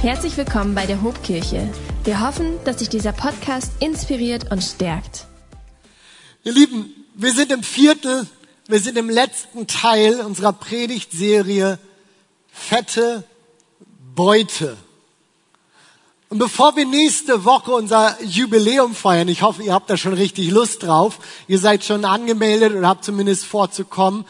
Herzlich willkommen bei der Hobkirche. Wir hoffen, dass dich dieser Podcast inspiriert und stärkt. Ihr Lieben, wir sind im Viertel, wir sind im letzten Teil unserer Predigtserie Fette Beute. Und bevor wir nächste Woche unser Jubiläum feiern, ich hoffe, ihr habt da schon richtig Lust drauf, ihr seid schon angemeldet oder habt zumindest vorzukommen,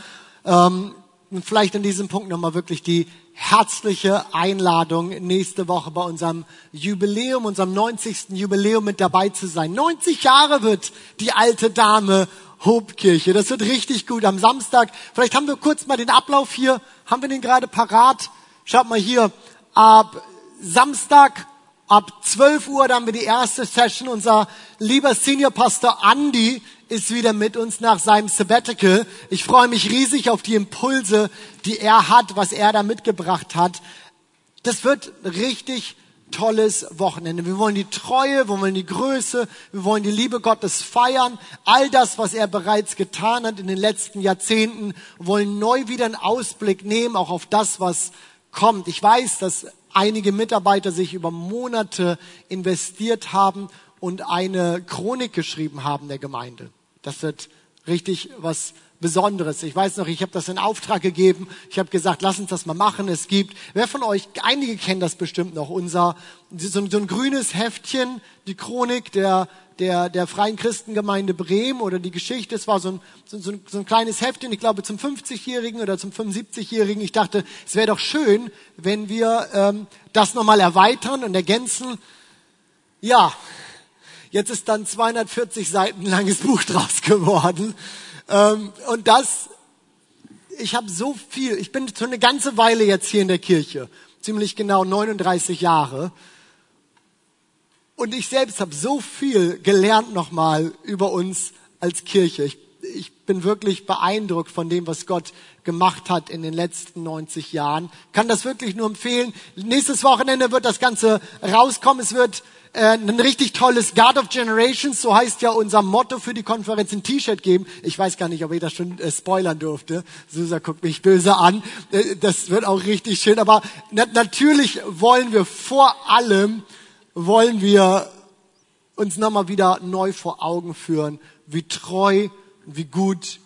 ähm, und vielleicht an diesem Punkt nochmal wirklich die herzliche Einladung, nächste Woche bei unserem Jubiläum, unserem 90. Jubiläum mit dabei zu sein. 90 Jahre wird die alte Dame Hobkirche. Das wird richtig gut am Samstag. Vielleicht haben wir kurz mal den Ablauf hier. Haben wir den gerade parat? Schaut mal hier. Ab Samstag ab 12 Uhr, da haben wir die erste Session. Unser lieber Senior Pastor Andy ist wieder mit uns nach seinem Sabbatical. Ich freue mich riesig auf die Impulse, die er hat, was er da mitgebracht hat. Das wird richtig tolles Wochenende. Wir wollen die Treue, wir wollen die Größe, wir wollen die Liebe Gottes feiern. All das, was er bereits getan hat in den letzten Jahrzehnten, wollen neu wieder einen Ausblick nehmen, auch auf das, was kommt. Ich weiß, dass einige Mitarbeiter sich über Monate investiert haben und eine Chronik geschrieben haben der Gemeinde. Das wird richtig was Besonderes. Ich weiß noch, ich habe das in Auftrag gegeben. Ich habe gesagt, lass uns das mal machen. Es gibt, wer von euch, einige kennen das bestimmt noch, unser so, so ein grünes Heftchen, die Chronik der der der Freien Christengemeinde Bremen oder die Geschichte. Es war so ein so, so, so ein kleines Heftchen, ich glaube zum 50-Jährigen oder zum 75-Jährigen. Ich dachte, es wäre doch schön, wenn wir ähm, das nochmal erweitern und ergänzen. Ja, Jetzt ist dann 240 Seiten langes Buch draus geworden. Ähm, und das, ich habe so viel, ich bin schon eine ganze Weile jetzt hier in der Kirche, ziemlich genau 39 Jahre. Und ich selbst habe so viel gelernt nochmal über uns als Kirche. Ich, ich bin wirklich beeindruckt von dem, was Gott gemacht hat in den letzten 90 Jahren. Kann das wirklich nur empfehlen. Nächstes Wochenende wird das Ganze rauskommen. Es wird äh, ein richtig tolles God of Generations, so heißt ja unser Motto für die Konferenz, ein T-Shirt geben. Ich weiß gar nicht, ob ich das schon äh, spoilern durfte. Susa guckt mich böse an. Äh, das wird auch richtig schön. Aber na natürlich wollen wir vor allem, wollen wir uns nochmal wieder neu vor Augen führen, wie treu, wie gut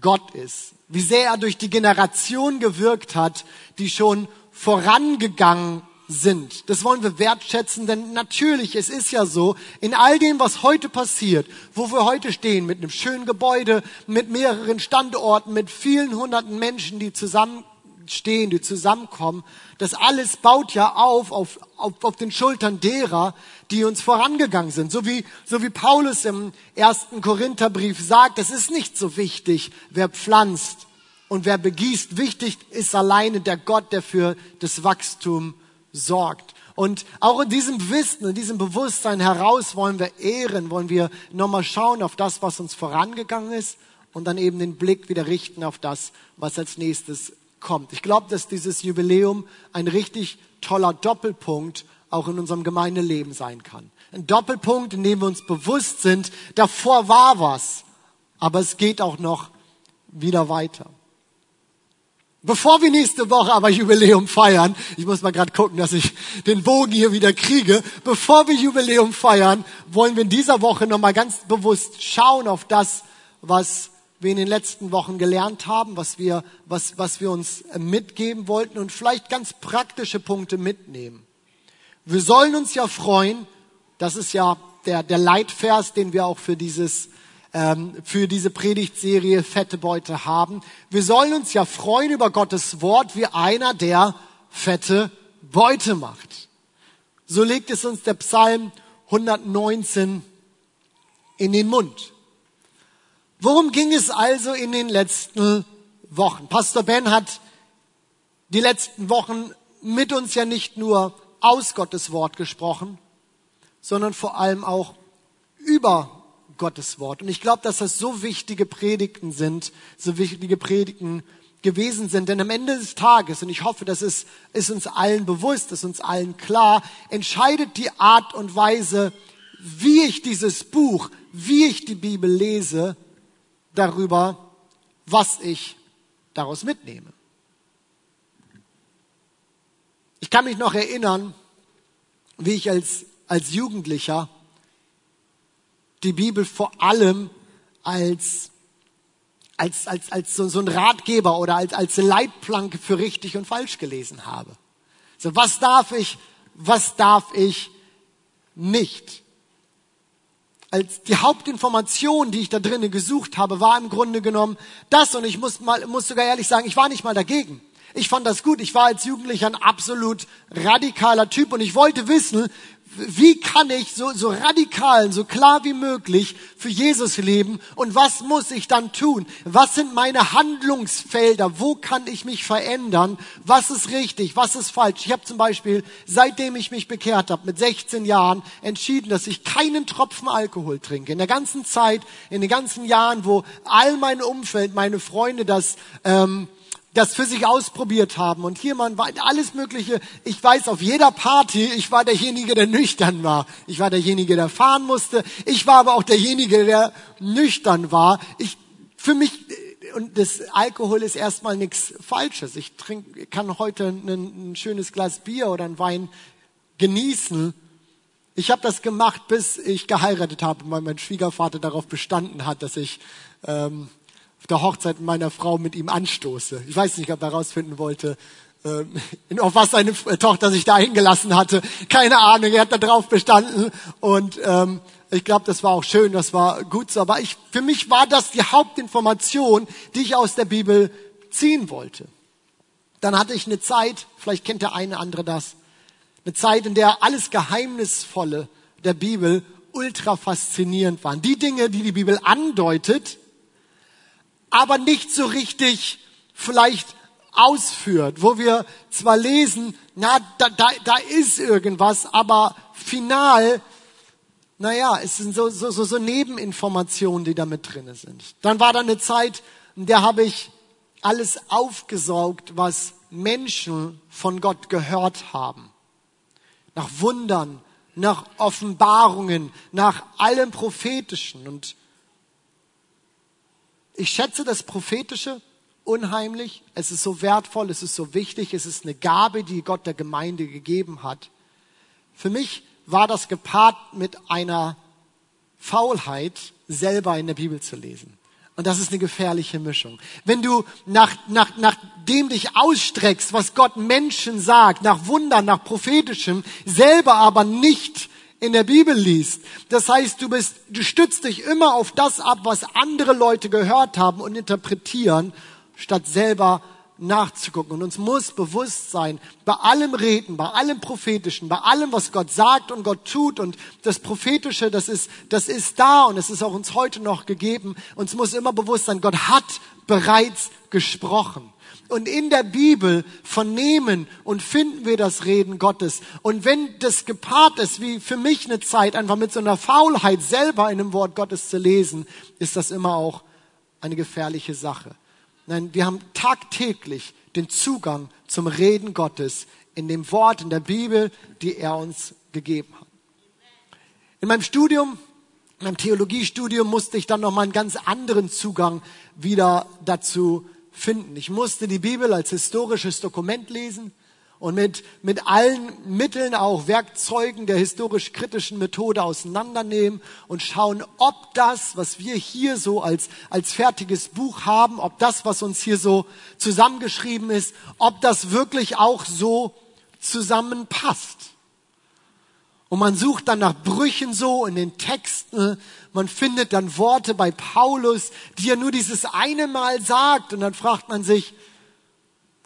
Gott ist. Wie sehr er durch die Generation gewirkt hat, die schon vorangegangen sind. Das wollen wir wertschätzen, denn natürlich, es ist ja so, in all dem, was heute passiert, wo wir heute stehen, mit einem schönen Gebäude, mit mehreren Standorten, mit vielen hunderten Menschen, die zusammenstehen, die zusammenkommen, das alles baut ja auf, auf, auf, auf den Schultern derer, die uns vorangegangen sind. So wie, so wie Paulus im ersten Korintherbrief sagt, es ist nicht so wichtig, wer pflanzt und wer begießt. Wichtig ist alleine der Gott, der für das Wachstum sorgt. Und auch in diesem Wissen, in diesem Bewusstsein heraus wollen wir ehren, wollen wir nochmal schauen auf das, was uns vorangegangen ist und dann eben den Blick wieder richten auf das, was als nächstes kommt. Ich glaube, dass dieses Jubiläum ein richtig toller Doppelpunkt auch in unserem Gemeindeleben sein kann. Ein Doppelpunkt, in dem wir uns bewusst sind, davor war was, aber es geht auch noch wieder weiter. Bevor wir nächste Woche aber Jubiläum feiern, ich muss mal gerade gucken, dass ich den Bogen hier wieder kriege, bevor wir Jubiläum feiern, wollen wir in dieser Woche nochmal ganz bewusst schauen auf das, was wir in den letzten Wochen gelernt haben, was wir, was, was wir uns mitgeben wollten und vielleicht ganz praktische Punkte mitnehmen. Wir sollen uns ja freuen, das ist ja der, der Leitvers, den wir auch für dieses ähm, für diese Predigtserie Fette Beute haben. Wir sollen uns ja freuen über Gottes Wort wie einer, der fette Beute macht. So legt es uns der Psalm 119 in den Mund. Worum ging es also in den letzten Wochen? Pastor Ben hat die letzten Wochen mit uns ja nicht nur aus Gottes Wort gesprochen, sondern vor allem auch über Gottes Wort. Und ich glaube, dass das so wichtige Predigten sind, so wichtige Predigten gewesen sind. Denn am Ende des Tages, und ich hoffe, das ist, ist uns allen bewusst, ist uns allen klar, entscheidet die Art und Weise, wie ich dieses Buch, wie ich die Bibel lese, darüber, was ich daraus mitnehme. Ich kann mich noch erinnern, wie ich als, als Jugendlicher die Bibel vor allem als, als, als, als so, so ein Ratgeber oder als, als Leitplanke für richtig und falsch gelesen habe. So, was darf ich, was darf ich nicht? Als die Hauptinformation, die ich da drinnen gesucht habe, war im Grunde genommen das und ich muss mal, muss sogar ehrlich sagen, ich war nicht mal dagegen. Ich fand das gut. Ich war als Jugendlicher ein absolut radikaler Typ und ich wollte wissen, wie kann ich so, so radikal, so klar wie möglich für Jesus leben und was muss ich dann tun? Was sind meine Handlungsfelder? Wo kann ich mich verändern? Was ist richtig? Was ist falsch? Ich habe zum Beispiel, seitdem ich mich bekehrt habe, mit 16 Jahren entschieden, dass ich keinen Tropfen Alkohol trinke. In der ganzen Zeit, in den ganzen Jahren, wo all mein Umfeld, meine Freunde das ähm, das für sich ausprobiert haben. Und hier man war alles Mögliche. Ich weiß, auf jeder Party, ich war derjenige, der nüchtern war. Ich war derjenige, der fahren musste. Ich war aber auch derjenige, der nüchtern war. Ich, für mich, und das Alkohol ist erstmal nichts Falsches. Ich trinke, kann heute ein, ein schönes Glas Bier oder einen Wein genießen. Ich habe das gemacht, bis ich geheiratet habe, weil mein Schwiegervater darauf bestanden hat, dass ich ähm, auf der Hochzeit meiner Frau mit ihm anstoße. Ich weiß nicht, ob er herausfinden wollte, äh, auf was seine Tochter sich da hingelassen hatte. Keine Ahnung, er hat da drauf bestanden. Und ähm, ich glaube, das war auch schön, das war gut so. Aber ich, für mich war das die Hauptinformation, die ich aus der Bibel ziehen wollte. Dann hatte ich eine Zeit, vielleicht kennt der eine andere das, eine Zeit, in der alles Geheimnisvolle der Bibel ultra faszinierend waren. Die Dinge, die die Bibel andeutet, aber nicht so richtig vielleicht ausführt, wo wir zwar lesen, na, da, da, da ist irgendwas, aber final, naja, es sind so, so, so, so Nebeninformationen, die da mit drinne sind. Dann war da eine Zeit, in der habe ich alles aufgesaugt, was Menschen von Gott gehört haben. Nach Wundern, nach Offenbarungen, nach allem Prophetischen. Und ich schätze das Prophetische unheimlich. Es ist so wertvoll, es ist so wichtig, es ist eine Gabe, die Gott der Gemeinde gegeben hat. Für mich war das gepaart mit einer Faulheit, selber in der Bibel zu lesen. Und das ist eine gefährliche Mischung. Wenn du nach, nach, nach dem dich ausstreckst, was Gott Menschen sagt, nach Wundern, nach Prophetischem, selber aber nicht in der Bibel liest. Das heißt, du bist, du stützt dich immer auf das ab, was andere Leute gehört haben und interpretieren, statt selber nachzugucken. Und uns muss bewusst sein, bei allem Reden, bei allem Prophetischen, bei allem, was Gott sagt und Gott tut und das Prophetische, das ist, das ist da und es ist auch uns heute noch gegeben. Uns muss immer bewusst sein, Gott hat bereits gesprochen. Und in der Bibel vernehmen und finden wir das Reden Gottes. Und wenn das gepaart ist, wie für mich eine Zeit, einfach mit so einer Faulheit selber in dem Wort Gottes zu lesen, ist das immer auch eine gefährliche Sache. Nein, wir haben tagtäglich den Zugang zum Reden Gottes in dem Wort, in der Bibel, die er uns gegeben hat. In meinem Studium, in meinem Theologiestudium musste ich dann nochmal einen ganz anderen Zugang wieder dazu finden. Ich musste die Bibel als historisches Dokument lesen und mit, mit allen Mitteln, auch Werkzeugen der historisch-kritischen Methode auseinandernehmen und schauen, ob das, was wir hier so als, als fertiges Buch haben, ob das, was uns hier so zusammengeschrieben ist, ob das wirklich auch so zusammenpasst. Und man sucht dann nach Brüchen so in den Texten. Man findet dann Worte bei Paulus, die er nur dieses eine Mal sagt. Und dann fragt man sich,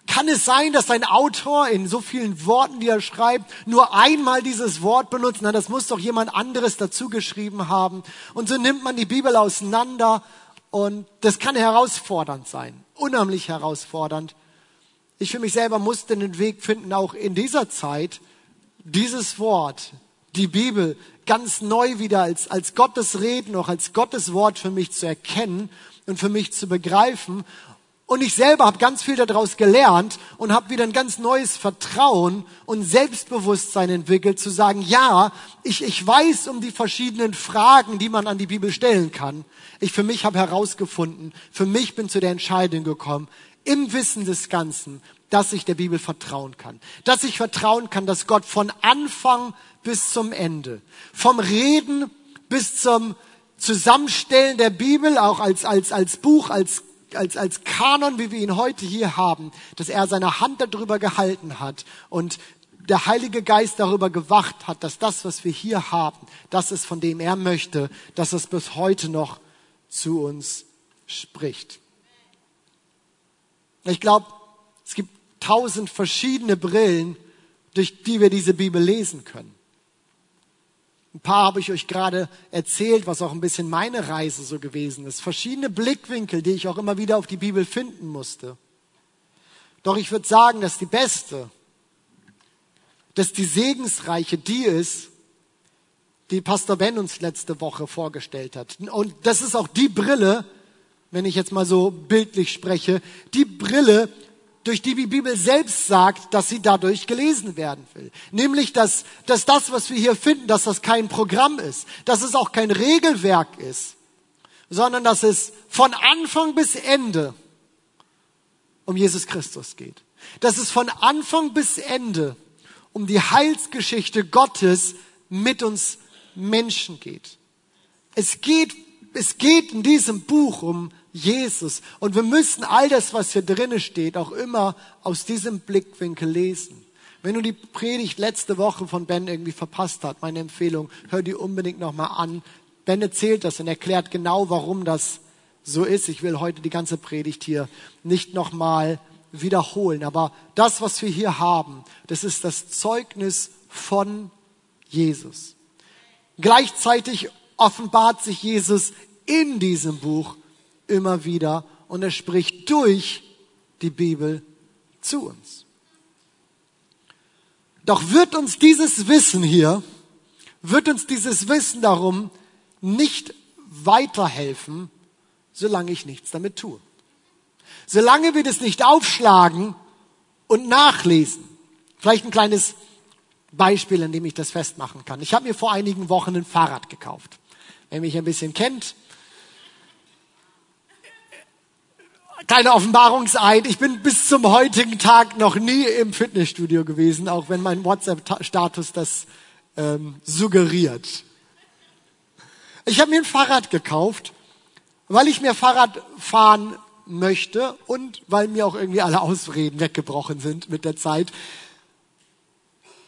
kann es sein, dass ein Autor in so vielen Worten, die er schreibt, nur einmal dieses Wort benutzt? Na, das muss doch jemand anderes dazu geschrieben haben. Und so nimmt man die Bibel auseinander und das kann herausfordernd sein, unheimlich herausfordernd. Ich für mich selber musste den Weg finden, auch in dieser Zeit, dieses Wort, die Bibel ganz neu wieder als, als Gottes Reden, auch als Gottes Wort für mich zu erkennen und für mich zu begreifen. Und ich selber habe ganz viel daraus gelernt und habe wieder ein ganz neues Vertrauen und Selbstbewusstsein entwickelt, zu sagen, ja, ich, ich weiß um die verschiedenen Fragen, die man an die Bibel stellen kann. Ich für mich habe herausgefunden, für mich bin zu der Entscheidung gekommen, im Wissen des Ganzen, dass ich der Bibel vertrauen kann. Dass ich vertrauen kann, dass Gott von Anfang bis zum Ende, vom Reden bis zum Zusammenstellen der Bibel, auch als, als, als Buch, als, als, als Kanon, wie wir ihn heute hier haben, dass er seine Hand darüber gehalten hat und der Heilige Geist darüber gewacht hat, dass das, was wir hier haben, das ist, von dem er möchte, dass es bis heute noch zu uns spricht. Ich glaube, es gibt tausend verschiedene Brillen, durch die wir diese Bibel lesen können. Ein paar habe ich euch gerade erzählt, was auch ein bisschen meine Reise so gewesen ist. Verschiedene Blickwinkel, die ich auch immer wieder auf die Bibel finden musste. Doch ich würde sagen, dass die beste, dass die segensreiche die ist, die Pastor Ben uns letzte Woche vorgestellt hat. Und das ist auch die Brille, wenn ich jetzt mal so bildlich spreche, die Brille, durch die die Bibel selbst sagt, dass sie dadurch gelesen werden will. Nämlich, dass, dass das, was wir hier finden, dass das kein Programm ist, dass es auch kein Regelwerk ist, sondern dass es von Anfang bis Ende um Jesus Christus geht. Dass es von Anfang bis Ende um die Heilsgeschichte Gottes mit uns Menschen geht. Es geht, es geht in diesem Buch um Jesus. Und wir müssen all das, was hier drinnen steht, auch immer aus diesem Blickwinkel lesen. Wenn du die Predigt letzte Woche von Ben irgendwie verpasst hast, meine Empfehlung, hör die unbedingt nochmal an. Ben erzählt das und erklärt genau, warum das so ist. Ich will heute die ganze Predigt hier nicht nochmal wiederholen. Aber das, was wir hier haben, das ist das Zeugnis von Jesus. Gleichzeitig offenbart sich Jesus in diesem Buch immer wieder und er spricht durch die Bibel zu uns. Doch wird uns dieses Wissen hier, wird uns dieses Wissen darum nicht weiterhelfen, solange ich nichts damit tue. Solange wir das nicht aufschlagen und nachlesen. Vielleicht ein kleines Beispiel, an dem ich das festmachen kann. Ich habe mir vor einigen Wochen ein Fahrrad gekauft. Wer mich ein bisschen kennt, kleiner Offenbarungseid. Ich bin bis zum heutigen Tag noch nie im Fitnessstudio gewesen, auch wenn mein WhatsApp-Status das ähm, suggeriert. Ich habe mir ein Fahrrad gekauft, weil ich mir Fahrrad fahren möchte und weil mir auch irgendwie alle Ausreden weggebrochen sind mit der Zeit.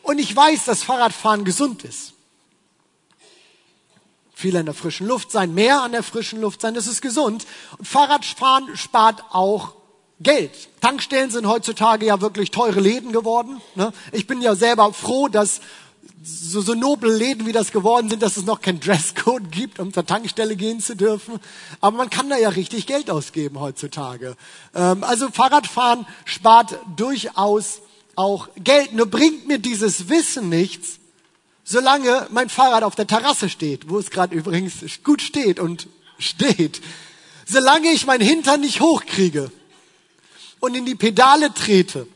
Und ich weiß, dass Fahrradfahren gesund ist. Viel an der frischen Luft sein, mehr an der frischen Luft sein, das ist gesund. Und Fahrradfahren spart auch Geld. Tankstellen sind heutzutage ja wirklich teure Läden geworden. Ne? Ich bin ja selber froh, dass so, so noble Läden wie das geworden sind, dass es noch kein Dresscode gibt, um zur Tankstelle gehen zu dürfen. Aber man kann da ja richtig Geld ausgeben heutzutage. Ähm, also Fahrradfahren spart durchaus auch Geld. Nur bringt mir dieses Wissen nichts, solange mein Fahrrad auf der Terrasse steht, wo es gerade übrigens gut steht und steht. Solange ich mein Hintern nicht hochkriege und in die Pedale trete,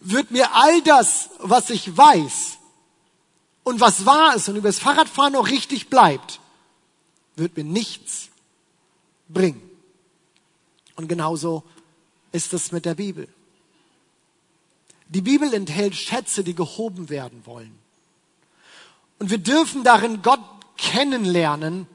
wird mir all das, was ich weiß und was wahr ist und über das Fahrradfahren auch richtig bleibt, wird mir nichts bringen. Und genauso ist es mit der Bibel. Die Bibel enthält Schätze, die gehoben werden wollen. Und wir dürfen darin Gott kennenlernen.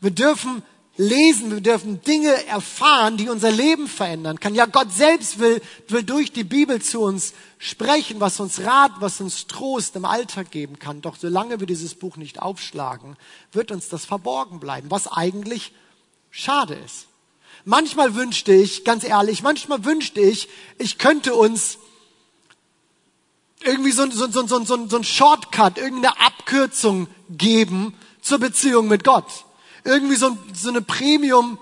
Wir dürfen lesen, wir dürfen Dinge erfahren, die unser Leben verändern kann. Ja, Gott selbst will, will durch die Bibel zu uns sprechen, was uns Rat, was uns Trost im Alltag geben kann. Doch solange wir dieses Buch nicht aufschlagen, wird uns das verborgen bleiben, was eigentlich schade ist. Manchmal wünschte ich, ganz ehrlich, manchmal wünschte ich, ich könnte uns irgendwie so, so, so, so, so, so ein Shortcut, irgendeine Abkürzung geben zur Beziehung mit Gott. Irgendwie so, so eine Premium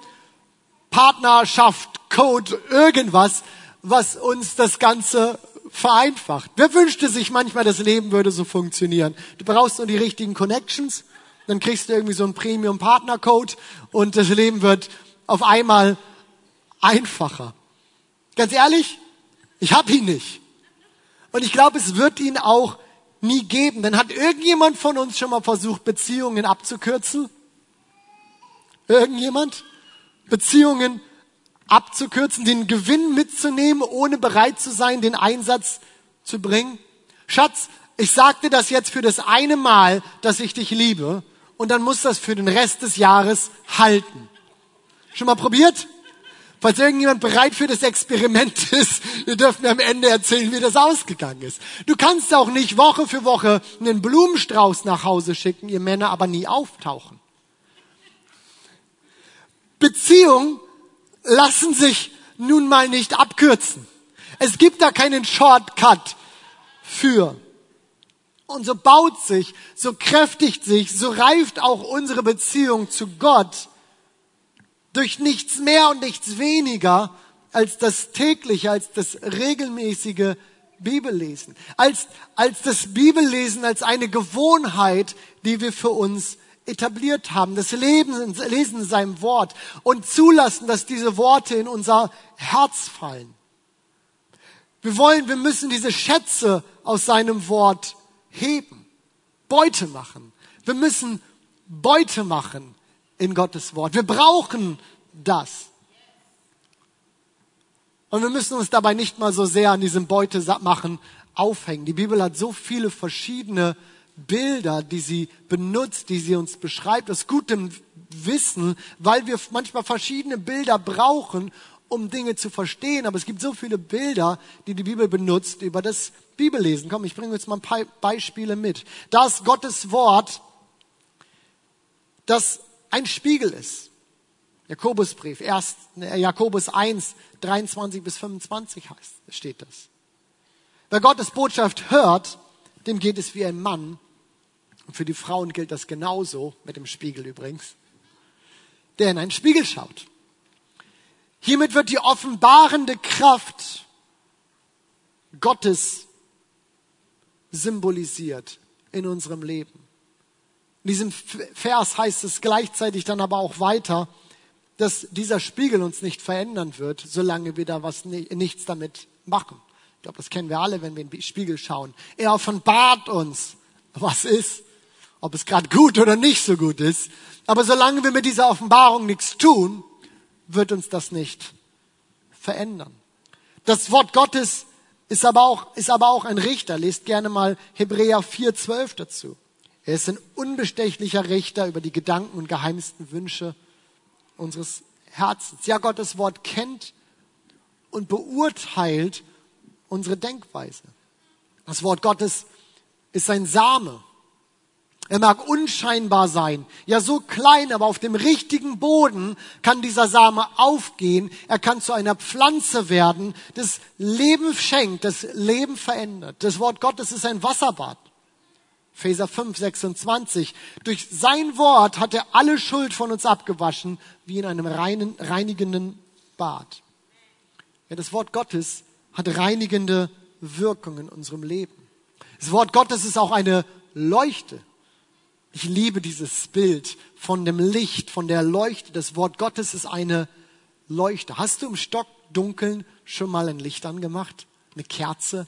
Partnerschaft, Code, irgendwas, was uns das Ganze vereinfacht. Wer wünschte sich manchmal, das Leben würde so funktionieren? Du brauchst nur die richtigen Connections, dann kriegst du irgendwie so einen Premium Partner Code und das Leben wird auf einmal einfacher. Ganz ehrlich, ich habe ihn nicht. Und ich glaube, es wird ihn auch nie geben. Denn hat irgendjemand von uns schon mal versucht, Beziehungen abzukürzen? Irgendjemand? Beziehungen abzukürzen, den Gewinn mitzunehmen, ohne bereit zu sein, den Einsatz zu bringen? Schatz, ich sagte das jetzt für das eine Mal, dass ich dich liebe, und dann muss das für den Rest des Jahres halten. Schon mal probiert? Falls irgendjemand bereit für das Experiment ist, ihr dürft mir am Ende erzählen, wie das ausgegangen ist. Du kannst auch nicht Woche für Woche einen Blumenstrauß nach Hause schicken, ihr Männer aber nie auftauchen. Beziehungen lassen sich nun mal nicht abkürzen. Es gibt da keinen Shortcut für. Und so baut sich, so kräftigt sich, so reift auch unsere Beziehung zu Gott durch nichts mehr und nichts weniger als das tägliche, als das regelmäßige Bibellesen, als, als das Bibellesen als eine Gewohnheit, die wir für uns etabliert haben, das Leben, Lesen in seinem Wort und zulassen, dass diese Worte in unser Herz fallen. Wir wollen, wir müssen diese Schätze aus seinem Wort heben, Beute machen. Wir müssen Beute machen in Gottes Wort. Wir brauchen das. Und wir müssen uns dabei nicht mal so sehr an diesem Beute machen aufhängen. Die Bibel hat so viele verschiedene Bilder, die sie benutzt, die sie uns beschreibt, aus gutem Wissen, weil wir manchmal verschiedene Bilder brauchen, um Dinge zu verstehen. Aber es gibt so viele Bilder, die die Bibel benutzt über das Bibellesen. Komm, ich bringe jetzt mal ein paar Beispiele mit. Da ist Gottes Wort, das ein Spiegel ist. Jakobusbrief, erst äh, Jakobus 1, 23 bis 25 heißt, steht das. Wer Gottes Botschaft hört, dem geht es wie ein Mann. Und für die Frauen gilt das genauso, mit dem Spiegel übrigens, der in einen Spiegel schaut. Hiermit wird die offenbarende Kraft Gottes symbolisiert in unserem Leben. In diesem Vers heißt es gleichzeitig dann aber auch weiter, dass dieser Spiegel uns nicht verändern wird, solange wir da was nichts damit machen. Ich glaube, das kennen wir alle, wenn wir in den Spiegel schauen. Er offenbart uns, was ist, ob es gerade gut oder nicht so gut ist. Aber solange wir mit dieser Offenbarung nichts tun, wird uns das nicht verändern. Das Wort Gottes ist aber auch, ist aber auch ein Richter. Lest gerne mal Hebräer 4,12 dazu. Er ist ein unbestechlicher Richter über die Gedanken und geheimsten Wünsche unseres Herzens. Ja, Gottes Wort kennt und beurteilt unsere Denkweise. Das Wort Gottes ist ein Same. Er mag unscheinbar sein, ja so klein, aber auf dem richtigen Boden kann dieser Same aufgehen. Er kann zu einer Pflanze werden, das Leben schenkt, das Leben verändert. Das Wort Gottes ist ein Wasserbad. Epheser 5, 26. Durch sein Wort hat er alle Schuld von uns abgewaschen, wie in einem reinen, reinigenden Bad. Ja, das Wort Gottes hat reinigende Wirkung in unserem Leben. Das Wort Gottes ist auch eine Leuchte. Ich liebe dieses Bild von dem Licht, von der Leuchte. Das Wort Gottes ist eine Leuchte. Hast du im Stockdunkeln schon mal ein Licht angemacht? Eine Kerze?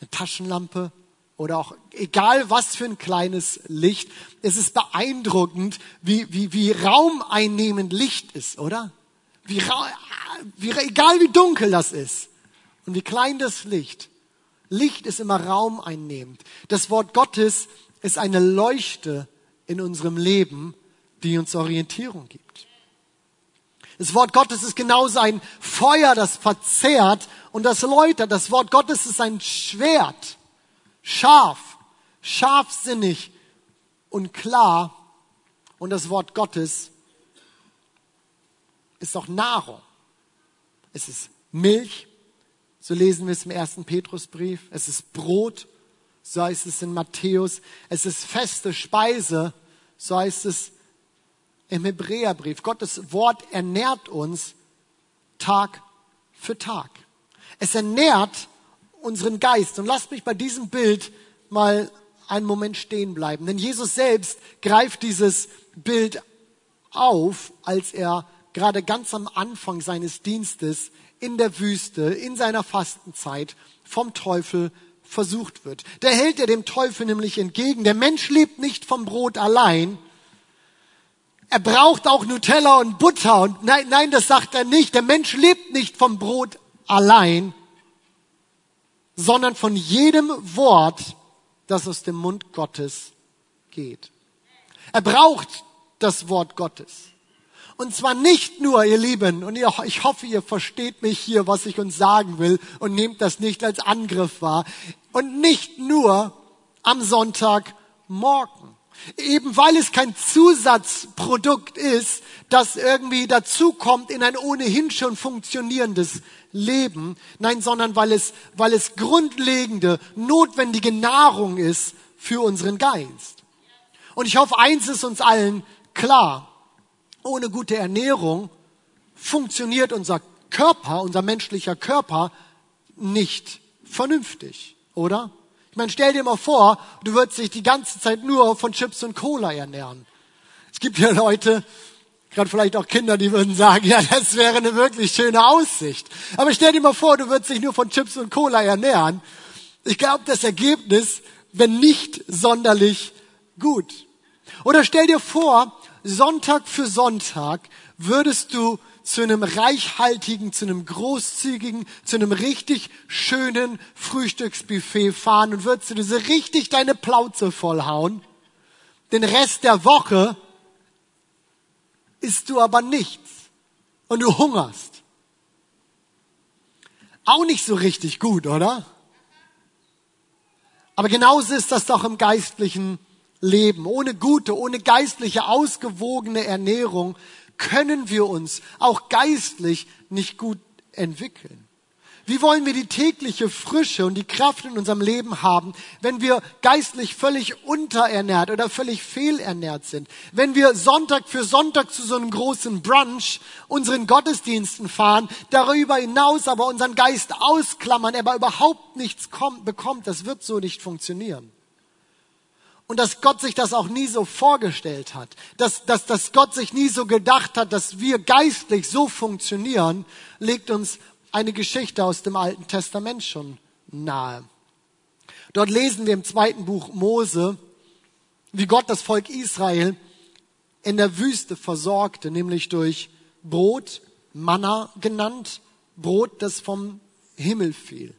Eine Taschenlampe? Oder auch egal was für ein kleines Licht. Es ist beeindruckend, wie, wie, wie raumeinnehmend Licht ist, oder? Wie, wie, egal wie dunkel das ist und wie klein das Licht. Licht ist immer raumeinnehmend. Das Wort Gottes ist eine Leuchte in unserem Leben, die uns Orientierung gibt. Das Wort Gottes ist genauso ein Feuer, das verzehrt und das läutert. Das Wort Gottes ist ein Schwert scharf, scharfsinnig und klar. Und das Wort Gottes ist auch Nahrung. Es ist Milch, so lesen wir es im ersten Petrusbrief. Es ist Brot, so heißt es in Matthäus. Es ist feste Speise, so heißt es im Hebräerbrief. Gottes Wort ernährt uns Tag für Tag. Es ernährt unseren Geist. Und lasst mich bei diesem Bild mal einen Moment stehen bleiben. Denn Jesus selbst greift dieses Bild auf, als er gerade ganz am Anfang seines Dienstes in der Wüste, in seiner Fastenzeit vom Teufel versucht wird. Da hält er dem Teufel nämlich entgegen. Der Mensch lebt nicht vom Brot allein. er braucht auch Nutella und Butter. Und nein, nein, das sagt er nicht. Der Mensch lebt nicht vom Brot allein, sondern von jedem Wort, das aus dem Mund Gottes geht. Er braucht das Wort Gottes. Und zwar nicht nur, ihr Lieben, und ich hoffe, ihr versteht mich hier, was ich uns sagen will und nehmt das nicht als Angriff wahr. Und nicht nur am Sonntagmorgen. Eben weil es kein Zusatzprodukt ist, das irgendwie dazukommt in ein ohnehin schon funktionierendes Leben. Nein, sondern weil es, weil es grundlegende, notwendige Nahrung ist für unseren Geist. Und ich hoffe, eins ist uns allen klar. Ohne gute Ernährung funktioniert unser Körper, unser menschlicher Körper nicht vernünftig, oder? Ich meine, stell dir mal vor, du würdest dich die ganze Zeit nur von Chips und Cola ernähren. Es gibt ja Leute, gerade vielleicht auch Kinder, die würden sagen, ja, das wäre eine wirklich schöne Aussicht. Aber stell dir mal vor, du würdest dich nur von Chips und Cola ernähren. Ich glaube, das Ergebnis wäre nicht sonderlich gut. Oder stell dir vor, Sonntag für Sonntag würdest du zu einem reichhaltigen, zu einem großzügigen, zu einem richtig schönen Frühstücksbuffet fahren und würdest du diese richtig deine Plauze vollhauen. Den Rest der Woche isst du aber nichts und du hungerst. Auch nicht so richtig gut, oder? Aber genauso ist das doch im geistlichen Leben. Ohne gute, ohne geistliche, ausgewogene Ernährung können wir uns auch geistlich nicht gut entwickeln. Wie wollen wir die tägliche Frische und die Kraft in unserem Leben haben, wenn wir geistlich völlig unterernährt oder völlig fehlernährt sind? Wenn wir Sonntag für Sonntag zu so einem großen Brunch unseren Gottesdiensten fahren, darüber hinaus aber unseren Geist ausklammern, aber überhaupt nichts kommt, bekommt, das wird so nicht funktionieren. Und dass Gott sich das auch nie so vorgestellt hat, dass, dass, dass Gott sich nie so gedacht hat, dass wir geistlich so funktionieren, legt uns eine Geschichte aus dem Alten Testament schon nahe. Dort lesen wir im zweiten Buch Mose, wie Gott das Volk Israel in der Wüste versorgte, nämlich durch Brot, Manna genannt, Brot, das vom Himmel fiel.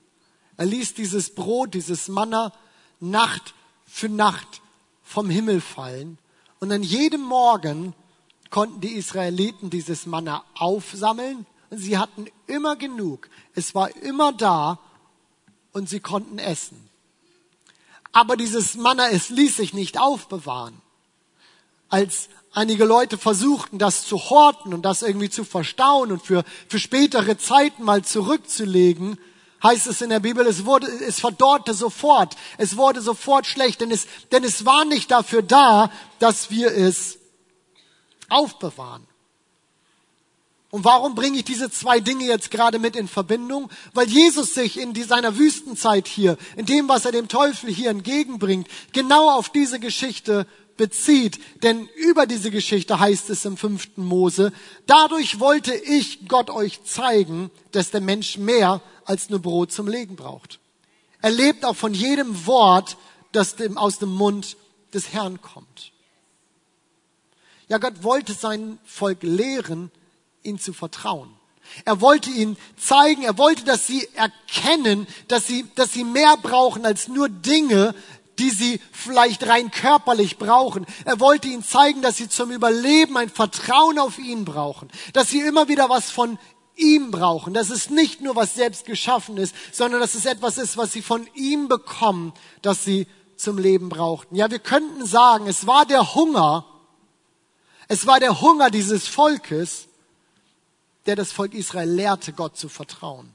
Er ließ dieses Brot, dieses Manna Nacht für Nacht vom Himmel fallen. Und an jedem Morgen konnten die Israeliten dieses Manna aufsammeln. Sie hatten immer genug. Es war immer da und sie konnten essen. Aber dieses Manna, es ließ sich nicht aufbewahren. Als einige Leute versuchten, das zu horten und das irgendwie zu verstauen und für, für spätere Zeiten mal zurückzulegen, heißt es in der Bibel, es wurde, es verdorrte sofort. Es wurde sofort schlecht, denn es, denn es war nicht dafür da, dass wir es aufbewahren. Und warum bringe ich diese zwei Dinge jetzt gerade mit in Verbindung? Weil Jesus sich in seiner Wüstenzeit hier, in dem, was er dem Teufel hier entgegenbringt, genau auf diese Geschichte bezieht. Denn über diese Geschichte heißt es im fünften Mose, dadurch wollte ich Gott euch zeigen, dass der Mensch mehr als nur Brot zum Legen braucht. Er lebt auch von jedem Wort, das aus dem Mund des Herrn kommt. Ja, Gott wollte sein Volk lehren, ihn zu vertrauen. Er wollte ihnen zeigen, er wollte, dass sie erkennen, dass sie, dass sie mehr brauchen als nur Dinge, die sie vielleicht rein körperlich brauchen. Er wollte ihnen zeigen, dass sie zum Überleben ein Vertrauen auf ihn brauchen, dass sie immer wieder was von ihm brauchen, dass es nicht nur was selbst geschaffen ist, sondern dass es etwas ist, was sie von ihm bekommen, das sie zum Leben brauchten. Ja, wir könnten sagen, es war der Hunger, es war der Hunger dieses Volkes, der das Volk Israel lehrte, Gott zu vertrauen.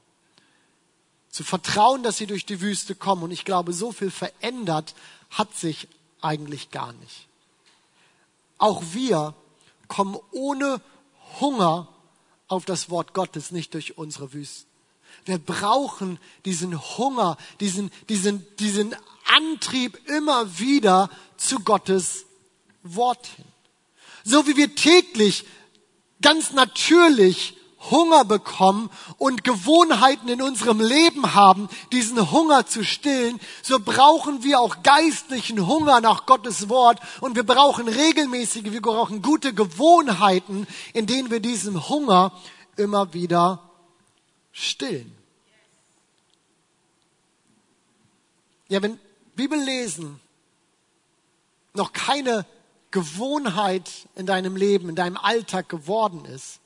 Zu vertrauen, dass sie durch die Wüste kommen. Und ich glaube, so viel verändert hat sich eigentlich gar nicht. Auch wir kommen ohne Hunger auf das Wort Gottes, nicht durch unsere Wüsten. Wir brauchen diesen Hunger, diesen, diesen, diesen Antrieb immer wieder zu Gottes Wort hin. So wie wir täglich ganz natürlich Hunger bekommen und Gewohnheiten in unserem Leben haben, diesen Hunger zu stillen, so brauchen wir auch geistlichen Hunger nach Gottes Wort und wir brauchen regelmäßige, wir brauchen gute Gewohnheiten, in denen wir diesen Hunger immer wieder stillen. Ja, wenn Bibellesen noch keine Gewohnheit in deinem Leben, in deinem Alltag geworden ist,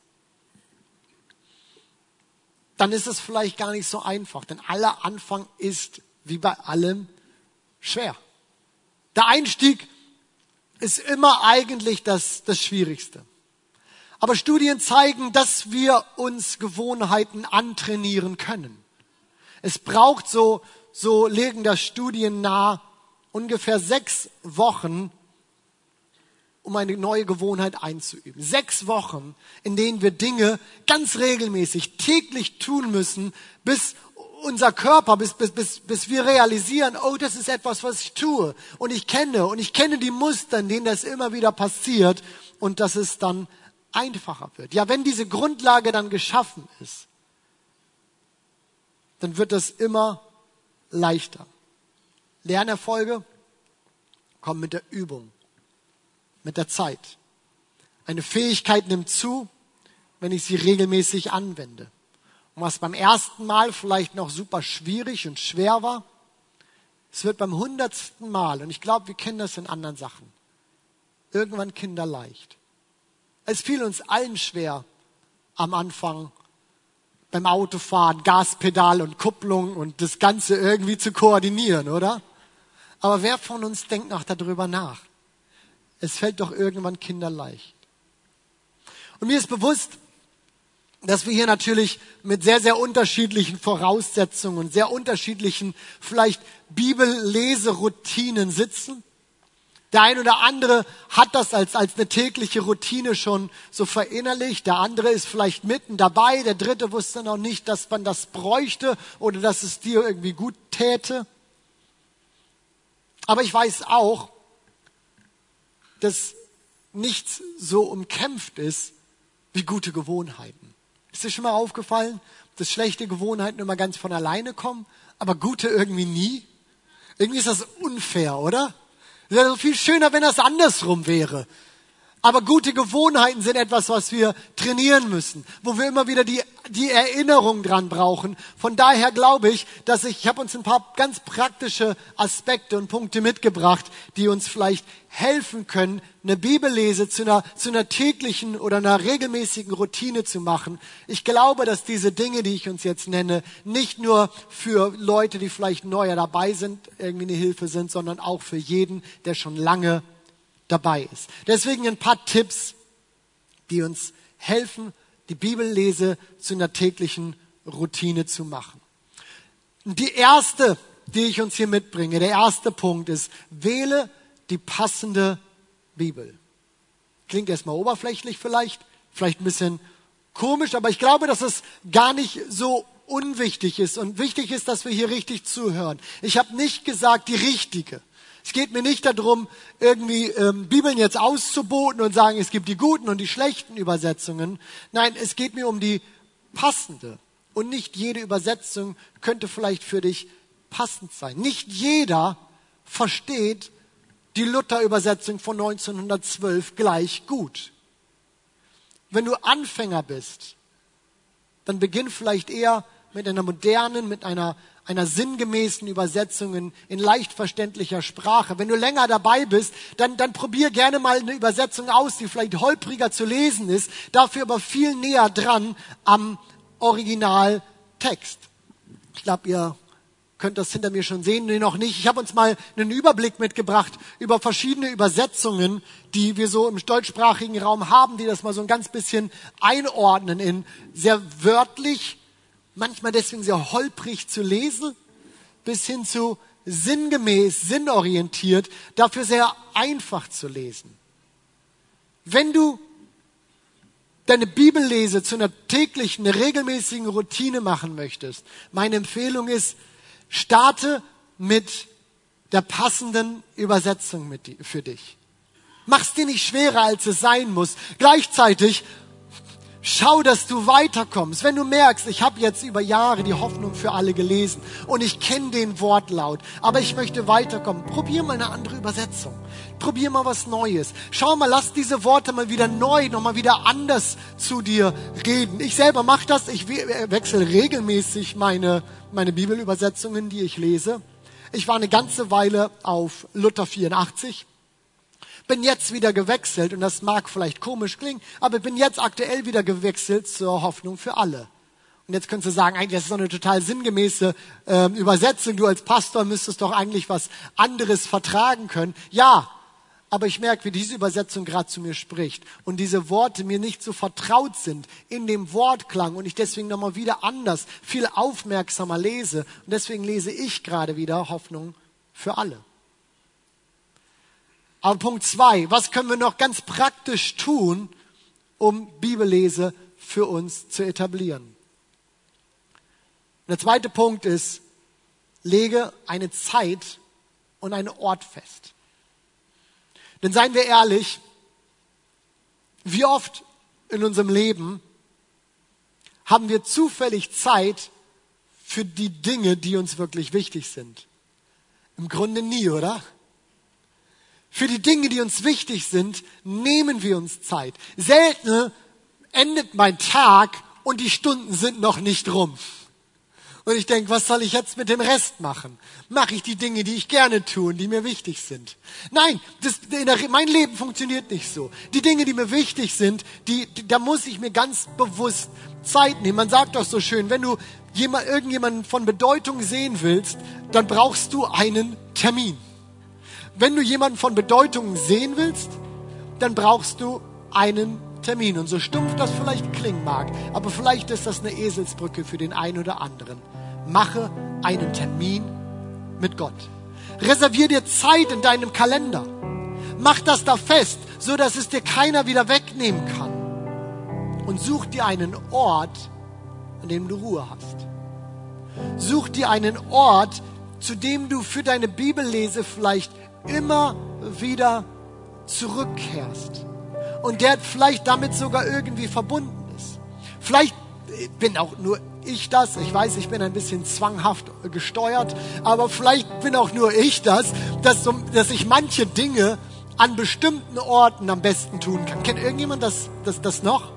dann ist es vielleicht gar nicht so einfach, denn aller Anfang ist wie bei allem schwer. Der Einstieg ist immer eigentlich das, das Schwierigste. Aber Studien zeigen, dass wir uns Gewohnheiten antrainieren können. Es braucht so, so legen das Studien nahe, ungefähr sechs Wochen, um eine neue Gewohnheit einzuüben. Sechs Wochen, in denen wir Dinge ganz regelmäßig täglich tun müssen, bis unser Körper, bis, bis, bis, bis wir realisieren, oh, das ist etwas, was ich tue. Und ich kenne, und ich kenne die Muster, in denen das immer wieder passiert und dass es dann einfacher wird. Ja, wenn diese Grundlage dann geschaffen ist, dann wird das immer leichter. Lernerfolge kommen mit der Übung mit der Zeit. Eine Fähigkeit nimmt zu, wenn ich sie regelmäßig anwende. Und was beim ersten Mal vielleicht noch super schwierig und schwer war, es wird beim hundertsten Mal, und ich glaube, wir kennen das in anderen Sachen, irgendwann kinderleicht. Es fiel uns allen schwer am Anfang beim Autofahren, Gaspedal und Kupplung und das Ganze irgendwie zu koordinieren, oder? Aber wer von uns denkt noch darüber nach? Es fällt doch irgendwann kinderleicht. Und mir ist bewusst, dass wir hier natürlich mit sehr, sehr unterschiedlichen Voraussetzungen sehr unterschiedlichen vielleicht Bibelleseroutinen sitzen. Der ein oder andere hat das als, als eine tägliche Routine schon so verinnerlicht. Der andere ist vielleicht mitten dabei. Der dritte wusste noch nicht, dass man das bräuchte oder dass es dir irgendwie gut täte. Aber ich weiß auch, dass nichts so umkämpft ist wie gute Gewohnheiten. Ist dir schon mal aufgefallen, dass schlechte Gewohnheiten immer ganz von alleine kommen, aber gute irgendwie nie? Irgendwie ist das unfair, oder? Es wäre viel schöner, wenn das andersrum wäre. Aber gute Gewohnheiten sind etwas, was wir trainieren müssen, wo wir immer wieder die, die Erinnerung dran brauchen. Von daher glaube ich, dass ich, ich habe uns ein paar ganz praktische Aspekte und Punkte mitgebracht, die uns vielleicht helfen können, eine Bibellese zu einer, zu einer täglichen oder einer regelmäßigen Routine zu machen. Ich glaube, dass diese Dinge, die ich uns jetzt nenne, nicht nur für Leute, die vielleicht neuer dabei sind, irgendwie eine Hilfe sind, sondern auch für jeden, der schon lange dabei ist. Deswegen ein paar Tipps, die uns helfen, die Bibellese zu einer täglichen Routine zu machen. Die erste, die ich uns hier mitbringe, der erste Punkt ist, wähle die passende Bibel. Klingt erstmal oberflächlich vielleicht, vielleicht ein bisschen komisch, aber ich glaube, dass es gar nicht so unwichtig ist. Und wichtig ist, dass wir hier richtig zuhören. Ich habe nicht gesagt, die richtige. Es geht mir nicht darum, irgendwie ähm, Bibeln jetzt auszuboten und sagen, es gibt die guten und die schlechten Übersetzungen. Nein, es geht mir um die passende. Und nicht jede Übersetzung könnte vielleicht für dich passend sein. Nicht jeder versteht die Luther-Übersetzung von 1912 gleich gut. Wenn du Anfänger bist, dann beginn vielleicht eher mit einer modernen, mit einer einer sinngemäßen Übersetzung in, in leicht verständlicher Sprache. Wenn du länger dabei bist, dann, dann probier gerne mal eine Übersetzung aus, die vielleicht holpriger zu lesen ist, dafür aber viel näher dran am Originaltext. Ich glaube, ihr könnt das hinter mir schon sehen, nee, noch nicht. Ich habe uns mal einen Überblick mitgebracht über verschiedene Übersetzungen, die wir so im deutschsprachigen Raum haben, die das mal so ein ganz bisschen einordnen in sehr wörtlich manchmal deswegen sehr holprig zu lesen, bis hin zu sinngemäß, sinnorientiert, dafür sehr einfach zu lesen. Wenn du deine Bibellese zu einer täglichen, regelmäßigen Routine machen möchtest, meine Empfehlung ist, starte mit der passenden Übersetzung für dich. Mach's dir nicht schwerer, als es sein muss. Gleichzeitig Schau, dass du weiterkommst. Wenn du merkst, ich habe jetzt über Jahre die Hoffnung für alle gelesen und ich kenne den Wortlaut, aber ich möchte weiterkommen, probier mal eine andere Übersetzung. Probier mal was Neues. Schau mal, lass diese Worte mal wieder neu, nochmal wieder anders zu dir reden. Ich selber mache das. Ich wechsle regelmäßig meine, meine Bibelübersetzungen, die ich lese. Ich war eine ganze Weile auf Luther 84 bin jetzt wieder gewechselt, und das mag vielleicht komisch klingen, aber bin jetzt aktuell wieder gewechselt zur Hoffnung für alle. Und jetzt könntest du sagen, eigentlich das ist doch eine total sinngemäße äh, Übersetzung. Du als Pastor müsstest doch eigentlich was anderes vertragen können. Ja, aber ich merke, wie diese Übersetzung gerade zu mir spricht und diese Worte mir nicht so vertraut sind in dem Wortklang und ich deswegen nochmal wieder anders, viel aufmerksamer lese. Und deswegen lese ich gerade wieder Hoffnung für alle. Aber Punkt zwei, was können wir noch ganz praktisch tun, um Bibellese für uns zu etablieren? Der zweite Punkt ist, lege eine Zeit und einen Ort fest. Denn seien wir ehrlich, wie oft in unserem Leben haben wir zufällig Zeit für die Dinge, die uns wirklich wichtig sind? Im Grunde nie, oder? Für die Dinge, die uns wichtig sind, nehmen wir uns Zeit. Selten endet mein Tag und die Stunden sind noch nicht rum. Und ich denke, was soll ich jetzt mit dem Rest machen? Mache ich die Dinge, die ich gerne tue und die mir wichtig sind? Nein, das, mein Leben funktioniert nicht so. Die Dinge, die mir wichtig sind, die, die, da muss ich mir ganz bewusst Zeit nehmen. Man sagt doch so schön, wenn du jemand, irgendjemanden von Bedeutung sehen willst, dann brauchst du einen Termin wenn du jemanden von Bedeutung sehen willst, dann brauchst du einen Termin. Und so stumpf das vielleicht klingen mag, aber vielleicht ist das eine Eselsbrücke für den einen oder anderen. Mache einen Termin mit Gott. Reservier dir Zeit in deinem Kalender. Mach das da fest, so dass es dir keiner wieder wegnehmen kann. Und such dir einen Ort, an dem du Ruhe hast. Such dir einen Ort, zu dem du für deine Bibellese vielleicht immer wieder zurückkehrst und der vielleicht damit sogar irgendwie verbunden ist. Vielleicht bin auch nur ich das, ich weiß, ich bin ein bisschen zwanghaft gesteuert, aber vielleicht bin auch nur ich das, dass, dass ich manche Dinge an bestimmten Orten am besten tun kann. Kennt irgendjemand das, das, das noch?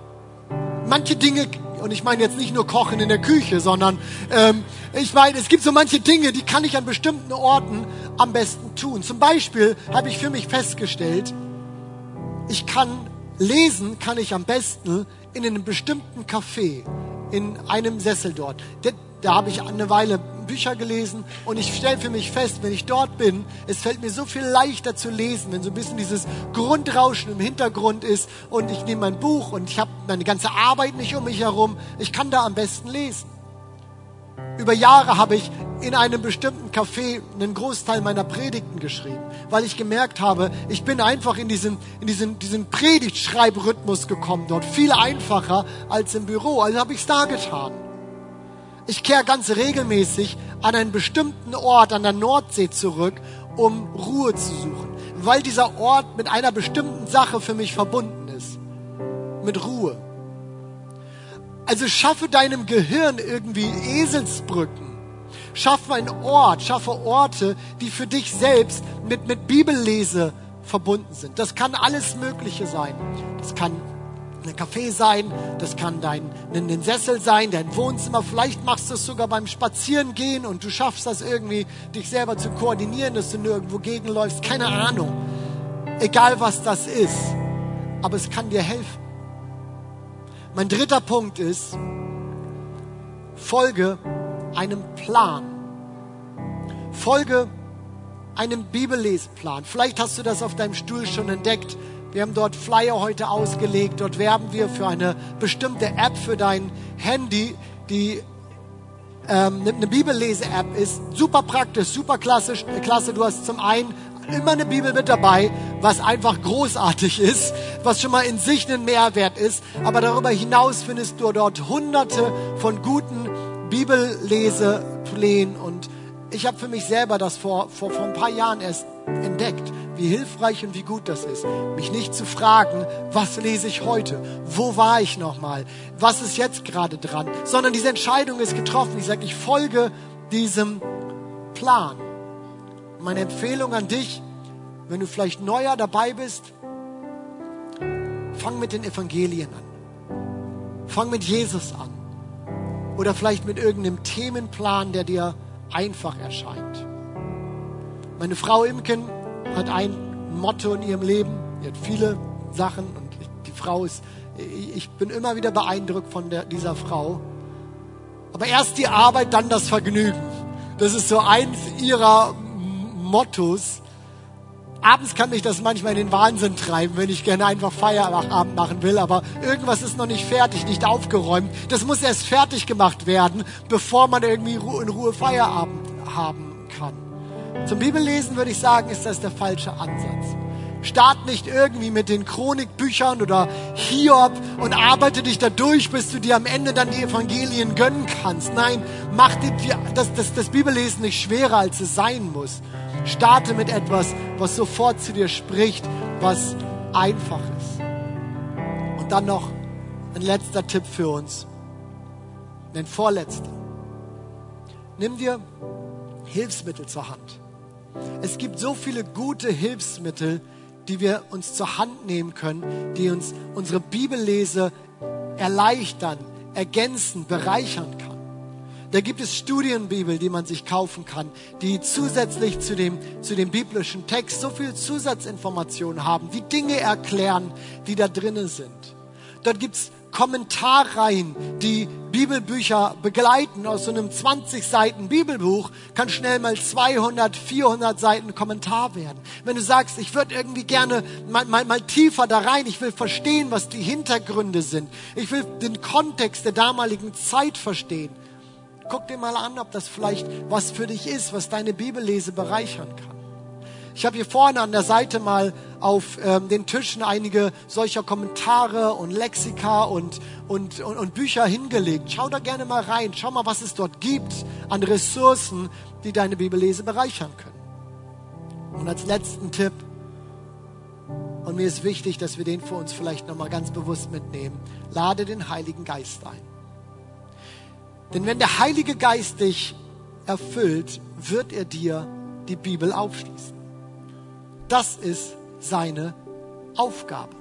Manche Dinge und ich meine jetzt nicht nur Kochen in der Küche, sondern ähm, ich meine, es gibt so manche Dinge, die kann ich an bestimmten Orten am besten tun. Zum Beispiel habe ich für mich festgestellt, ich kann lesen, kann ich am besten in einem bestimmten Café, in einem Sessel dort. Da habe ich eine Weile Bücher gelesen und ich stelle für mich fest, wenn ich dort bin, es fällt mir so viel leichter zu lesen, wenn so ein bisschen dieses Grundrauschen im Hintergrund ist und ich nehme mein Buch und ich habe meine ganze Arbeit nicht um mich herum. Ich kann da am besten lesen. Über Jahre habe ich in einem bestimmten Café einen Großteil meiner Predigten geschrieben, weil ich gemerkt habe, ich bin einfach in diesen, in diesen, diesen Predigtschreibrhythmus gekommen dort. Viel einfacher als im Büro. Also habe ich es da getan. Ich kehre ganz regelmäßig an einen bestimmten Ort an der Nordsee zurück, um Ruhe zu suchen, weil dieser Ort mit einer bestimmten Sache für mich verbunden ist. Mit Ruhe. Also schaffe deinem Gehirn irgendwie Eselsbrücken. Schaffe einen Ort, schaffe Orte, die für dich selbst mit, mit Bibellese verbunden sind. Das kann alles Mögliche sein. Das kann ein Café sein, das kann dein ein Sessel sein, dein Wohnzimmer. Vielleicht machst du es sogar beim Spazierengehen und du schaffst das irgendwie, dich selber zu koordinieren, dass du nirgendwo gegenläufst. Keine Ahnung. Egal was das ist. Aber es kann dir helfen. Mein dritter Punkt ist, folge einem Plan. Folge einem Bibellesplan. Vielleicht hast du das auf deinem Stuhl schon entdeckt. Wir haben dort Flyer heute ausgelegt. Dort werben wir für eine bestimmte App für dein Handy, die ähm, eine Bibellese-App ist. Super praktisch, super klassisch, klasse. Du hast zum einen immer eine Bibel mit dabei, was einfach großartig ist, was schon mal in sich ein Mehrwert ist. Aber darüber hinaus findest du dort hunderte von guten Bibelleseplänen und ich habe für mich selber das vor, vor, vor ein paar Jahren erst entdeckt, wie hilfreich und wie gut das ist, mich nicht zu fragen, was lese ich heute, wo war ich nochmal, was ist jetzt gerade dran, sondern diese Entscheidung ist getroffen. Ich sage, ich folge diesem Plan. Meine Empfehlung an dich, wenn du vielleicht neuer dabei bist, fang mit den Evangelien an. Fang mit Jesus an. Oder vielleicht mit irgendeinem Themenplan, der dir einfach erscheint. Meine Frau Imken hat ein Motto in ihrem Leben. Sie hat viele Sachen und die Frau ist, ich bin immer wieder beeindruckt von der, dieser Frau. Aber erst die Arbeit, dann das Vergnügen. Das ist so eins ihrer Mottos. Abends kann mich das manchmal in den Wahnsinn treiben, wenn ich gerne einfach Feierabend machen will, aber irgendwas ist noch nicht fertig, nicht aufgeräumt. Das muss erst fertig gemacht werden, bevor man irgendwie in Ruhe Feierabend haben kann. Zum Bibellesen würde ich sagen, ist das der falsche Ansatz. Start nicht irgendwie mit den Chronikbüchern oder Hiob und arbeite dich da durch, bis du dir am Ende dann die Evangelien gönnen kannst. Nein, mach dir das, das, das Bibellesen nicht schwerer, als es sein muss. Starte mit etwas, was sofort zu dir spricht, was einfach ist. Und dann noch ein letzter Tipp für uns. Ein vorletzter. Nimm dir Hilfsmittel zur Hand. Es gibt so viele gute Hilfsmittel, die wir uns zur Hand nehmen können, die uns unsere Bibellese erleichtern, ergänzen, bereichern kann. Da gibt es Studienbibel, die man sich kaufen kann, die zusätzlich zu dem, zu dem biblischen Text so viel Zusatzinformationen haben, die Dinge erklären, die da drinnen sind. Dort gibt es Kommentarreihen, die Bibelbücher begleiten. Aus so einem 20 Seiten Bibelbuch kann schnell mal 200, 400 Seiten Kommentar werden. Wenn du sagst, ich würde irgendwie gerne mal, mal, mal tiefer da rein, ich will verstehen, was die Hintergründe sind, ich will den Kontext der damaligen Zeit verstehen, guck dir mal an, ob das vielleicht was für dich ist, was deine Bibellese bereichern kann. Ich habe hier vorne an der Seite mal auf ähm, den Tischen einige solcher Kommentare und Lexika und, und, und, und Bücher hingelegt. Schau da gerne mal rein. Schau mal, was es dort gibt an Ressourcen, die deine Bibellese bereichern können. Und als letzten Tipp, und mir ist wichtig, dass wir den für uns vielleicht nochmal ganz bewusst mitnehmen, lade den Heiligen Geist ein. Denn wenn der Heilige Geist dich erfüllt, wird er dir die Bibel aufschließen. Das ist seine Aufgabe,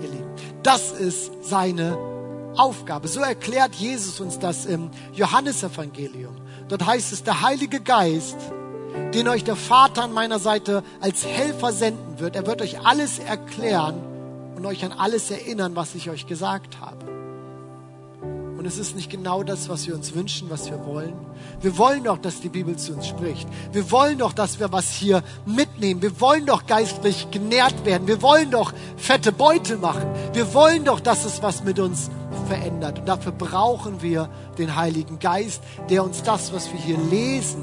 ihr Lieben. Das ist seine Aufgabe. So erklärt Jesus uns das im Johannesevangelium. Dort heißt es, der Heilige Geist, den euch der Vater an meiner Seite als Helfer senden wird, er wird euch alles erklären und euch an alles erinnern, was ich euch gesagt habe. Und es ist nicht genau das, was wir uns wünschen, was wir wollen. Wir wollen doch, dass die Bibel zu uns spricht. Wir wollen doch, dass wir was hier mitnehmen. Wir wollen doch geistlich genährt werden. Wir wollen doch fette Beute machen. Wir wollen doch, dass es was mit uns verändert. Und dafür brauchen wir den Heiligen Geist, der uns das, was wir hier lesen,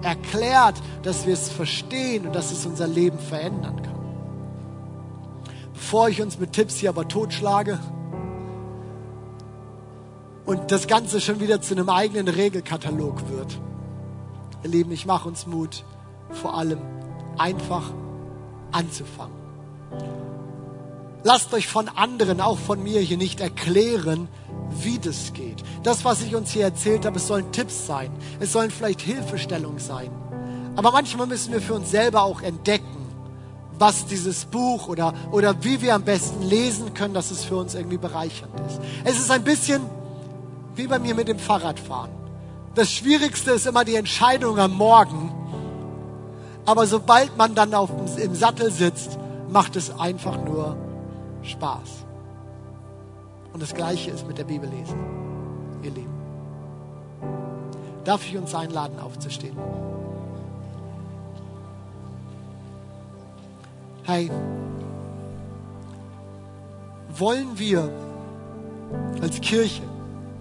erklärt, dass wir es verstehen und dass es unser Leben verändern kann. Bevor ich uns mit Tipps hier aber totschlage, und das Ganze schon wieder zu einem eigenen Regelkatalog wird. Ihr Lieben, ich mache uns Mut, vor allem einfach anzufangen. Lasst euch von anderen, auch von mir hier nicht erklären, wie das geht. Das, was ich uns hier erzählt habe, es sollen Tipps sein. Es sollen vielleicht Hilfestellungen sein. Aber manchmal müssen wir für uns selber auch entdecken, was dieses Buch oder, oder wie wir am besten lesen können, dass es für uns irgendwie bereichernd ist. Es ist ein bisschen wie bei mir mit dem Fahrradfahren. Das Schwierigste ist immer die Entscheidung am Morgen. Aber sobald man dann auf, im Sattel sitzt, macht es einfach nur Spaß. Und das Gleiche ist mit der Bibel lesen, ihr Lieben. Darf ich uns einladen, aufzustehen? Hey, wollen wir als Kirche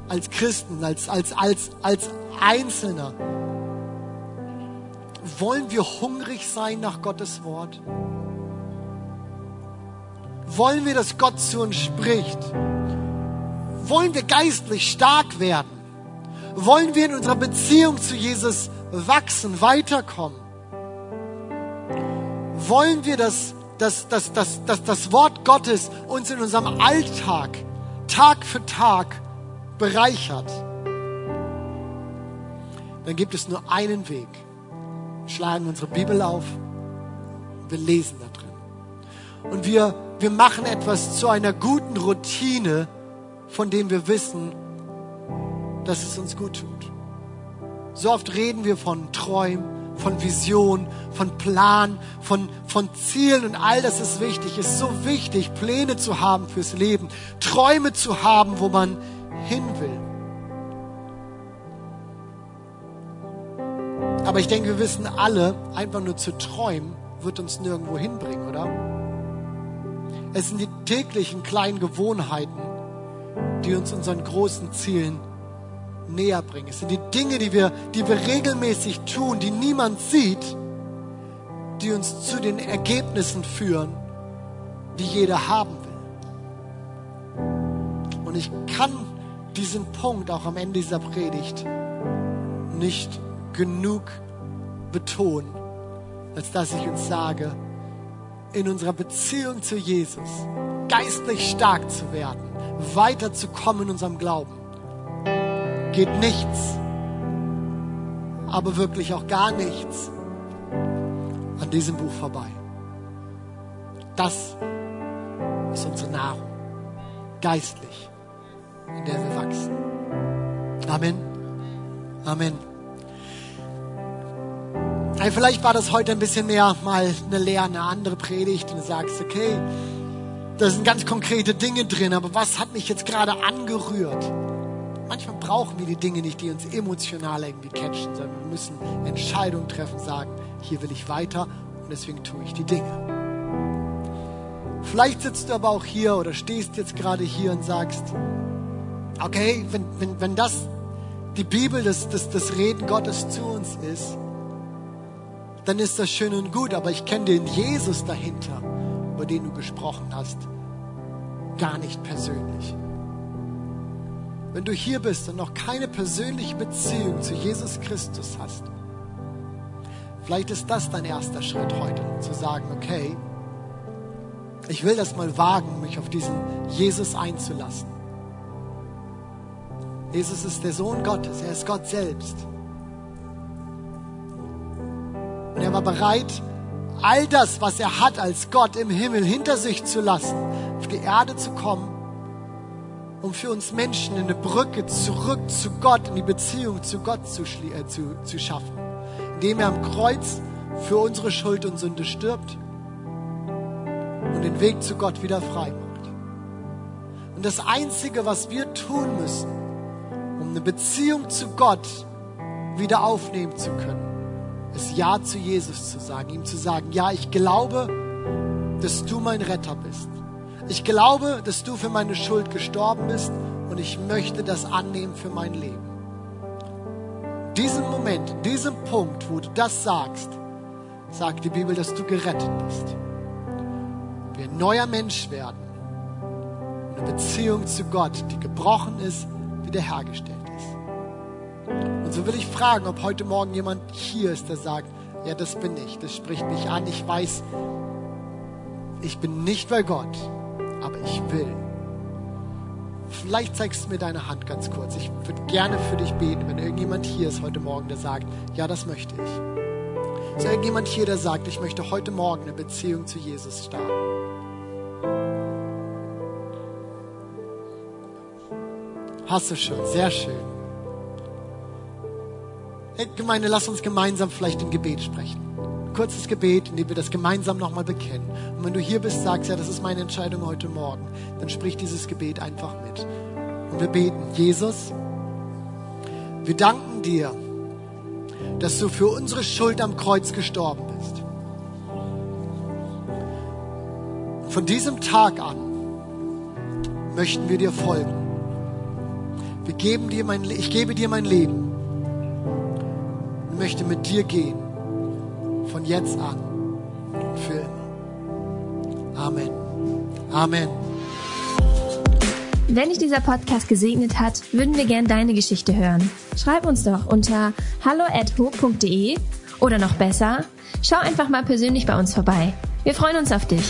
als Christen, als, als, als, als Einzelner, wollen wir hungrig sein nach Gottes Wort? Wollen wir, dass Gott zu uns spricht? Wollen wir geistlich stark werden? Wollen wir in unserer Beziehung zu Jesus wachsen, weiterkommen? Wollen wir, dass, dass, dass, dass, dass das Wort Gottes uns in unserem Alltag Tag für Tag bereichert? Dann gibt es nur einen Weg. Wir schlagen unsere Bibel auf, wir lesen da drin. Und wir, wir machen etwas zu einer guten Routine, von dem wir wissen, dass es uns gut tut. So oft reden wir von Träumen, von Vision, von Plan, von, von Zielen und all das ist wichtig. Es ist so wichtig, Pläne zu haben fürs Leben, Träume zu haben, wo man hin will. Aber ich denke, wir wissen alle, einfach nur zu träumen, wird uns nirgendwo hinbringen, oder? Es sind die täglichen kleinen Gewohnheiten, die uns unseren großen Zielen näher bringen. Es sind die Dinge, die wir, die wir regelmäßig tun, die niemand sieht, die uns zu den Ergebnissen führen, die jeder haben will. Und ich kann diesen Punkt auch am Ende dieser Predigt nicht genug betonen, als dass ich uns sage, in unserer Beziehung zu Jesus geistlich stark zu werden, weiterzukommen in unserem Glauben geht nichts, aber wirklich auch gar nichts an diesem Buch vorbei. Das ist unsere Nahrung, geistlich, in der wir wachsen. Amen. Amen. Hey, vielleicht war das heute ein bisschen mehr mal eine Lehre, eine andere Predigt und du sagst, okay, da sind ganz konkrete Dinge drin, aber was hat mich jetzt gerade angerührt? Manchmal brauchen wir die Dinge nicht, die uns emotional irgendwie catchen, sondern wir müssen Entscheidungen treffen, sagen, hier will ich weiter und deswegen tue ich die Dinge. Vielleicht sitzt du aber auch hier oder stehst jetzt gerade hier und sagst, okay, wenn, wenn, wenn das die Bibel, das, das, das Reden Gottes zu uns ist, dann ist das schön und gut, aber ich kenne den Jesus dahinter, über den du gesprochen hast, gar nicht persönlich. Wenn du hier bist und noch keine persönliche Beziehung zu Jesus Christus hast, vielleicht ist das dein erster Schritt heute, zu sagen, okay, ich will das mal wagen, mich auf diesen Jesus einzulassen. Jesus ist der Sohn Gottes, er ist Gott selbst. Und er war bereit, all das, was er hat als Gott im Himmel hinter sich zu lassen, auf die Erde zu kommen um für uns Menschen eine Brücke zurück zu Gott, in die Beziehung zu Gott zu, äh, zu, zu schaffen. Indem er am Kreuz für unsere Schuld und Sünde stirbt und den Weg zu Gott wieder frei macht. Und das Einzige, was wir tun müssen, um eine Beziehung zu Gott wieder aufnehmen zu können, ist Ja zu Jesus zu sagen, ihm zu sagen, ja, ich glaube, dass du mein Retter bist. Ich glaube, dass du für meine Schuld gestorben bist und ich möchte das annehmen für mein Leben. Diesen Moment, diesem Punkt, wo du das sagst, sagt die Bibel, dass du gerettet bist. Wir ein neuer Mensch werden. Eine Beziehung zu Gott, die gebrochen ist, wiederhergestellt ist. Und so will ich fragen, ob heute Morgen jemand hier ist, der sagt, ja, das bin ich, das spricht mich an, ich weiß, ich bin nicht bei Gott, aber ich will. Vielleicht zeigst du mir deine Hand ganz kurz. Ich würde gerne für dich beten, wenn irgendjemand hier ist heute Morgen, der sagt, ja, das möchte ich. Ist irgendjemand hier, der sagt, ich möchte heute Morgen eine Beziehung zu Jesus starten? Hast du schon, sehr schön. Hey, Gemeinde, lass uns gemeinsam vielleicht im Gebet sprechen kurzes Gebet, in dem wir das gemeinsam nochmal bekennen. Und wenn du hier bist, sagst, ja, das ist meine Entscheidung heute Morgen, dann sprich dieses Gebet einfach mit. Und wir beten, Jesus, wir danken dir, dass du für unsere Schuld am Kreuz gestorben bist. von diesem Tag an möchten wir dir folgen. Wir geben dir mein, ich gebe dir mein Leben und möchte mit dir gehen von jetzt an und für immer. Amen. Amen. Wenn dich dieser Podcast gesegnet hat, würden wir gern deine Geschichte hören. Schreib uns doch unter hallo@ho.de oder noch besser, schau einfach mal persönlich bei uns vorbei. Wir freuen uns auf dich.